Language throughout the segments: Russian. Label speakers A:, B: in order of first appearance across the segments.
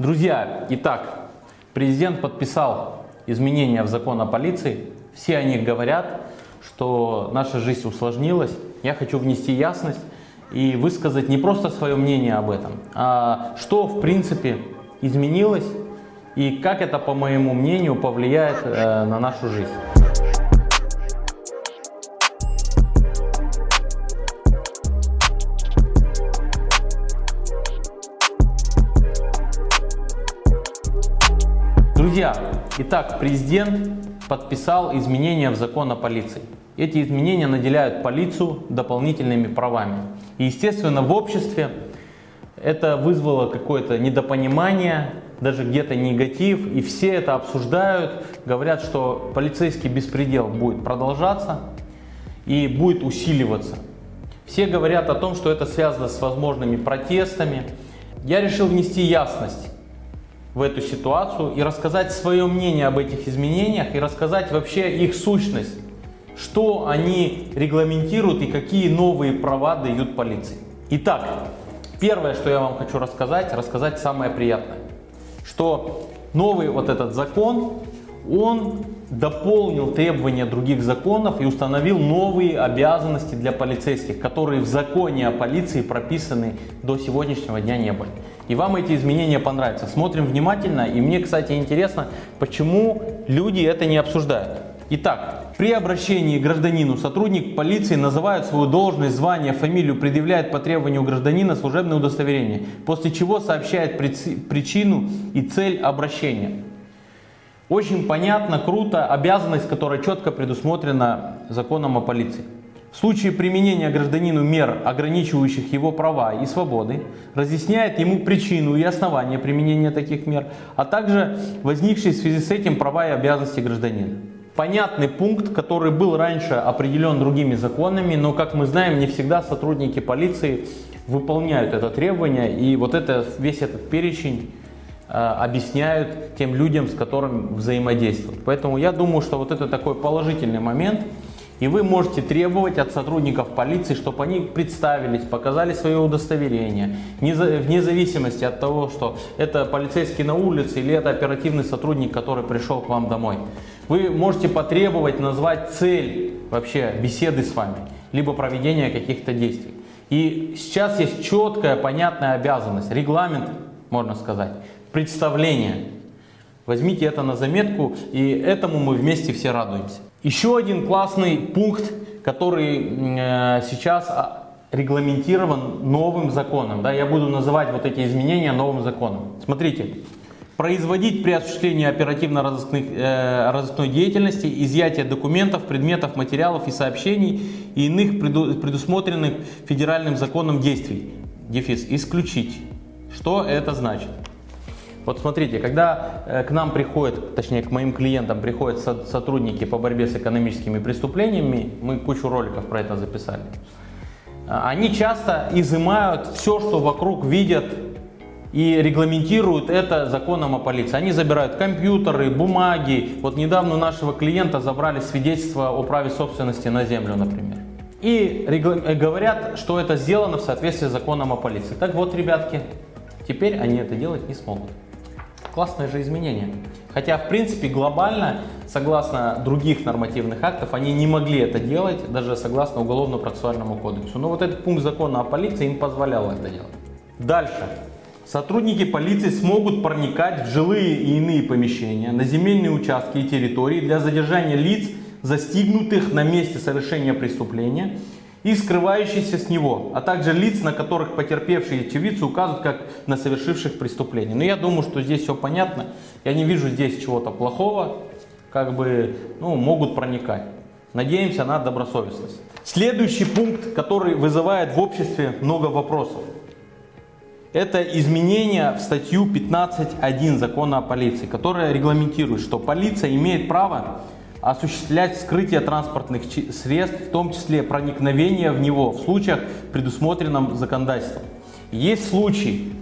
A: Друзья, итак, президент подписал изменения в закон о полиции. Все о них говорят, что наша жизнь усложнилась. Я хочу внести ясность и высказать не просто свое мнение об этом, а что в принципе изменилось и как это, по моему мнению, повлияет э, на нашу жизнь. Друзья, итак, президент подписал изменения в закон о полиции. Эти изменения наделяют полицию дополнительными правами. И, естественно, в обществе это вызвало какое-то недопонимание, даже где-то негатив, и все это обсуждают, говорят, что полицейский беспредел будет продолжаться и будет усиливаться. Все говорят о том, что это связано с возможными протестами. Я решил внести ясность в эту ситуацию и рассказать свое мнение об этих изменениях и рассказать вообще их сущность, что они регламентируют и какие новые права дают полиции. Итак, первое, что я вам хочу рассказать, рассказать самое приятное, что новый вот этот закон, он дополнил требования других законов и установил новые обязанности для полицейских, которые в законе о полиции прописаны до сегодняшнего дня не были. И вам эти изменения понравятся. Смотрим внимательно. И мне, кстати, интересно, почему люди это не обсуждают. Итак, при обращении к гражданину сотрудник полиции называет свою должность, звание, фамилию, предъявляет по требованию гражданина служебное удостоверение, после чего сообщает причину и цель обращения. Очень понятно, круто, обязанность, которая четко предусмотрена законом о полиции. В случае применения гражданину мер, ограничивающих его права и свободы, разъясняет ему причину и основания применения таких мер, а также возникшие в связи с этим права и обязанности гражданина. Понятный пункт, который был раньше определен другими законами, но, как мы знаем, не всегда сотрудники полиции выполняют это требование, и вот это, весь этот перечень э, объясняют тем людям, с которыми взаимодействуют. Поэтому я думаю, что вот это такой положительный момент – и вы можете требовать от сотрудников полиции, чтобы они представились, показали свое удостоверение, вне зависимости от того, что это полицейский на улице или это оперативный сотрудник, который пришел к вам домой. Вы можете потребовать назвать цель вообще беседы с вами, либо проведения каких-то действий. И сейчас есть четкая, понятная обязанность, регламент, можно сказать, представление. Возьмите это на заметку, и этому мы вместе все радуемся. Еще один классный пункт, который э, сейчас а, регламентирован новым законом. Да, я буду называть вот эти изменения новым законом. Смотрите. Производить при осуществлении оперативно-розыскной э, деятельности изъятие документов, предметов, материалов и сообщений и иных предусмотренных федеральным законом действий. Дефис. Исключить. Что это значит? Вот смотрите, когда э, к нам приходят, точнее к моим клиентам приходят сотрудники по борьбе с экономическими преступлениями, мы кучу роликов про это записали, а, они часто изымают все, что вокруг видят и регламентируют это законом о полиции. Они забирают компьютеры, бумаги. Вот недавно у нашего клиента забрали свидетельство о праве собственности на землю, например. И э, говорят, что это сделано в соответствии с законом о полиции. Так вот, ребятки, теперь они это делать не смогут. Классное же изменение. Хотя, в принципе, глобально, согласно других нормативных актов, они не могли это делать, даже согласно Уголовно-процессуальному кодексу. Но вот этот пункт закона о полиции им позволял это делать. Дальше. Сотрудники полиции смогут проникать в жилые и иные помещения, на земельные участки и территории для задержания лиц, застигнутых на месте совершения преступления и скрывающиеся с него, а также лиц, на которых потерпевшие очевидцы указывают как на совершивших преступление. Но я думаю, что здесь все понятно. Я не вижу здесь чего-то плохого, как бы, ну, могут проникать. Надеемся на добросовестность. Следующий пункт, который вызывает в обществе много вопросов. Это изменение в статью 15.1 закона о полиции, которая регламентирует, что полиция имеет право осуществлять скрытие транспортных средств, в том числе проникновение в него в случаях, предусмотренном законодательством. Есть случаи,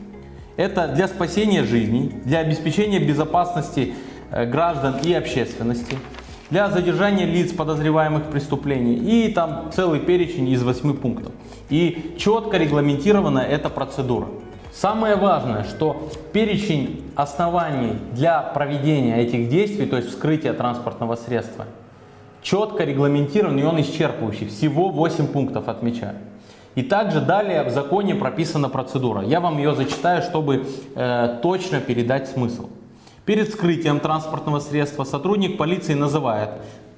A: это для спасения жизней, для обеспечения безопасности э, граждан и общественности, для задержания лиц, подозреваемых в преступлении. И там целый перечень из восьми пунктов. И четко регламентирована эта процедура. Самое важное, что перечень оснований для проведения этих действий, то есть вскрытия транспортного средства, четко регламентирован и он исчерпывающий. Всего 8 пунктов отмечаю. И также далее в законе прописана процедура. Я вам ее зачитаю, чтобы э, точно передать смысл. Перед вскрытием транспортного средства сотрудник полиции называет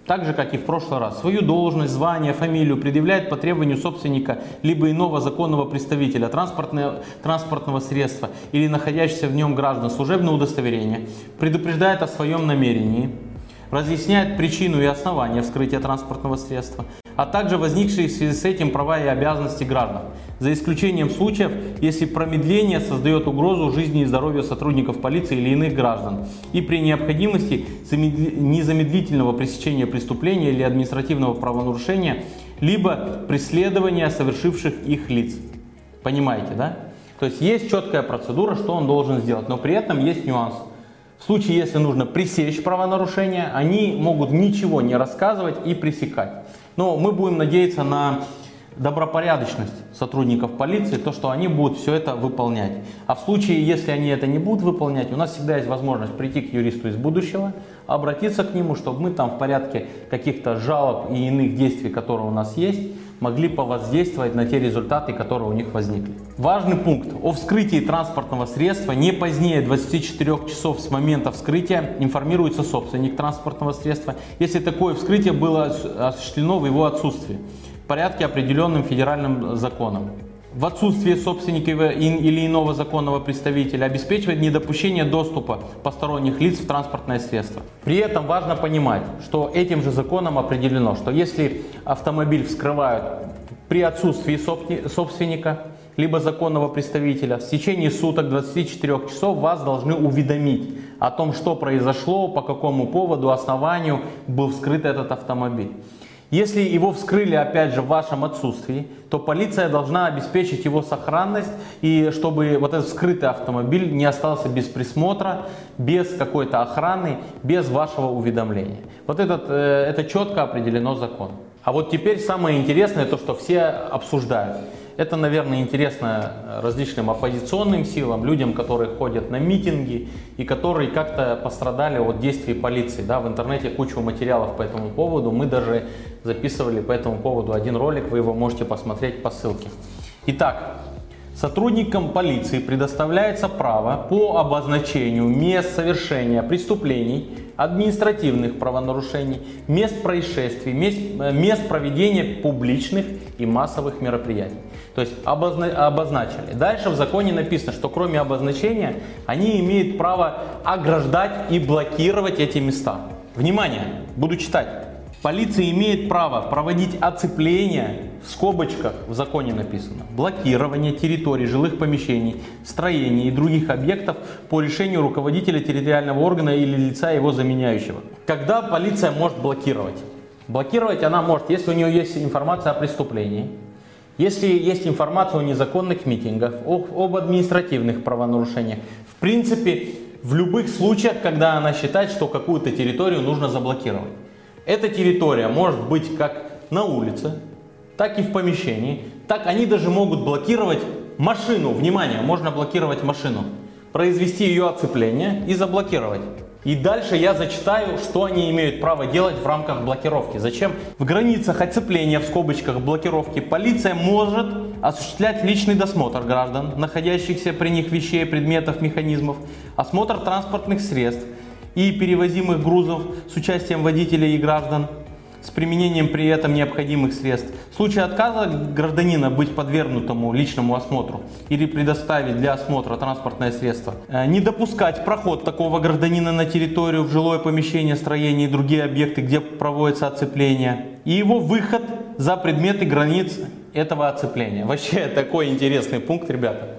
A: так же, как и в прошлый раз, свою должность, звание, фамилию предъявляет по требованию собственника либо иного законного представителя транспортного, транспортного средства или находящегося в нем граждан. Служебное удостоверение, предупреждает о своем намерении, разъясняет причину и основания вскрытия транспортного средства, а также возникшие в связи с этим права и обязанности граждан, за исключением случаев, если промедление создает угрозу жизни и здоровью сотрудников полиции или иных граждан, и при необходимости незамедлительного пресечения преступления или административного правонарушения, либо преследования совершивших их лиц. Понимаете, да? То есть есть четкая процедура, что он должен сделать, но при этом есть нюанс. В случае, если нужно пресечь правонарушение, они могут ничего не рассказывать и пресекать. Но мы будем надеяться на добропорядочность сотрудников полиции, то, что они будут все это выполнять. А в случае, если они это не будут выполнять, у нас всегда есть возможность прийти к юристу из будущего, обратиться к нему, чтобы мы там в порядке каких-то жалоб и иных действий, которые у нас есть, могли повоздействовать на те результаты, которые у них возникли. Важный пункт. О вскрытии транспортного средства не позднее 24 часов с момента вскрытия информируется собственник транспортного средства, если такое вскрытие было осуществлено в его отсутствии в порядке, определенным федеральным законом в отсутствие собственника или иного законного представителя обеспечивает недопущение доступа посторонних лиц в транспортное средство. При этом важно понимать, что этим же законом определено, что если автомобиль вскрывают при отсутствии собственника, либо законного представителя, в течение суток 24 часов вас должны уведомить о том, что произошло, по какому поводу, основанию был вскрыт этот автомобиль. Если его вскрыли, опять же, в вашем отсутствии, то полиция должна обеспечить его сохранность, и чтобы вот этот вскрытый автомобиль не остался без присмотра, без какой-то охраны, без вашего уведомления. Вот этот, э, это четко определено законом. А вот теперь самое интересное, то, что все обсуждают. Это, наверное, интересно различным оппозиционным силам, людям, которые ходят на митинги и которые как-то пострадали от действий полиции. Да, в интернете кучу материалов по этому поводу. Мы даже записывали по этому поводу один ролик, вы его можете посмотреть по ссылке. Итак, Сотрудникам полиции предоставляется право по обозначению мест совершения преступлений, административных правонарушений, мест происшествий, мест, э, мест проведения публичных и массовых мероприятий. То есть обозна обозначили. Дальше в законе написано, что кроме обозначения они имеют право ограждать и блокировать эти места. Внимание, буду читать. Полиция имеет право проводить оцепление, в скобочках в законе написано, блокирование территорий жилых помещений, строений и других объектов по решению руководителя территориального органа или лица его заменяющего. Когда полиция может блокировать? Блокировать она может, если у нее есть информация о преступлении, если есть информация о незаконных митингах, об административных правонарушениях. В принципе, в любых случаях, когда она считает, что какую-то территорию нужно заблокировать. Эта территория может быть как на улице, так и в помещении. Так они даже могут блокировать машину. Внимание, можно блокировать машину. Произвести ее оцепление и заблокировать. И дальше я зачитаю, что они имеют право делать в рамках блокировки. Зачем? В границах оцепления, в скобочках блокировки, полиция может осуществлять личный досмотр граждан, находящихся при них вещей, предметов, механизмов, осмотр транспортных средств, и перевозимых грузов с участием водителей и граждан с применением при этом необходимых средств. В случае отказа гражданина быть подвергнутому личному осмотру или предоставить для осмотра транспортное средство, э, не допускать проход такого гражданина на территорию, в жилое помещение, строение и другие объекты, где проводится оцепление, и его выход за предметы границ этого оцепления. Вообще такой интересный пункт, ребята.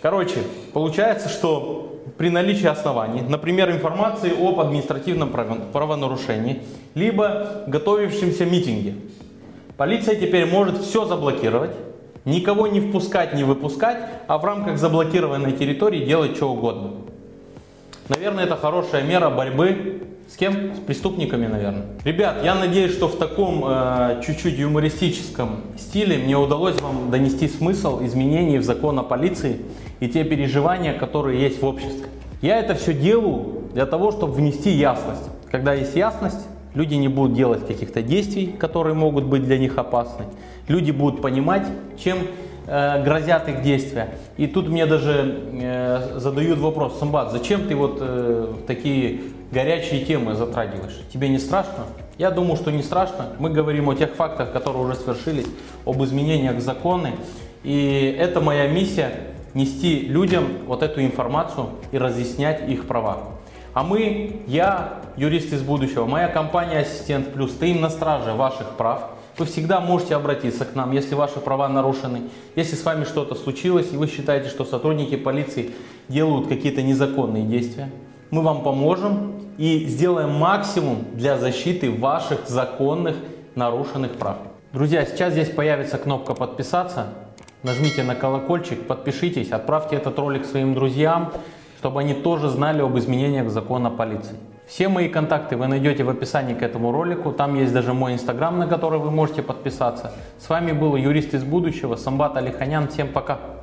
A: Короче, получается, что при наличии оснований, например, информации об административном правонарушении, либо готовившемся митинге, полиция теперь может все заблокировать, никого не впускать, не выпускать, а в рамках заблокированной территории делать что угодно. Наверное, это хорошая мера борьбы с кем? С преступниками, наверное. Ребят, я надеюсь, что в таком э, чуть-чуть юмористическом стиле мне удалось вам донести смысл изменений в закон о полиции и те переживания, которые есть в обществе. Я это все делаю для того, чтобы внести ясность. Когда есть ясность, люди не будут делать каких-то действий, которые могут быть для них опасны. Люди будут понимать, чем э, грозят их действия. И тут мне даже э, задают вопрос, Самбат, зачем ты вот э, такие горячие темы затрагиваешь? Тебе не страшно? Я думаю, что не страшно. Мы говорим о тех фактах, которые уже свершились, об изменениях в законы. И это моя миссия нести людям вот эту информацию и разъяснять их права. А мы, я, юрист из будущего, моя компания Ассистент Плюс, стоим на страже ваших прав. Вы всегда можете обратиться к нам, если ваши права нарушены, если с вами что-то случилось, и вы считаете, что сотрудники полиции делают какие-то незаконные действия. Мы вам поможем и сделаем максимум для защиты ваших законных нарушенных прав. Друзья, сейчас здесь появится кнопка подписаться. Нажмите на колокольчик, подпишитесь, отправьте этот ролик своим друзьям, чтобы они тоже знали об изменениях закона полиции. Все мои контакты вы найдете в описании к этому ролику. Там есть даже мой инстаграм, на который вы можете подписаться. С вами был юрист из будущего, Самбат Алиханян. Всем пока!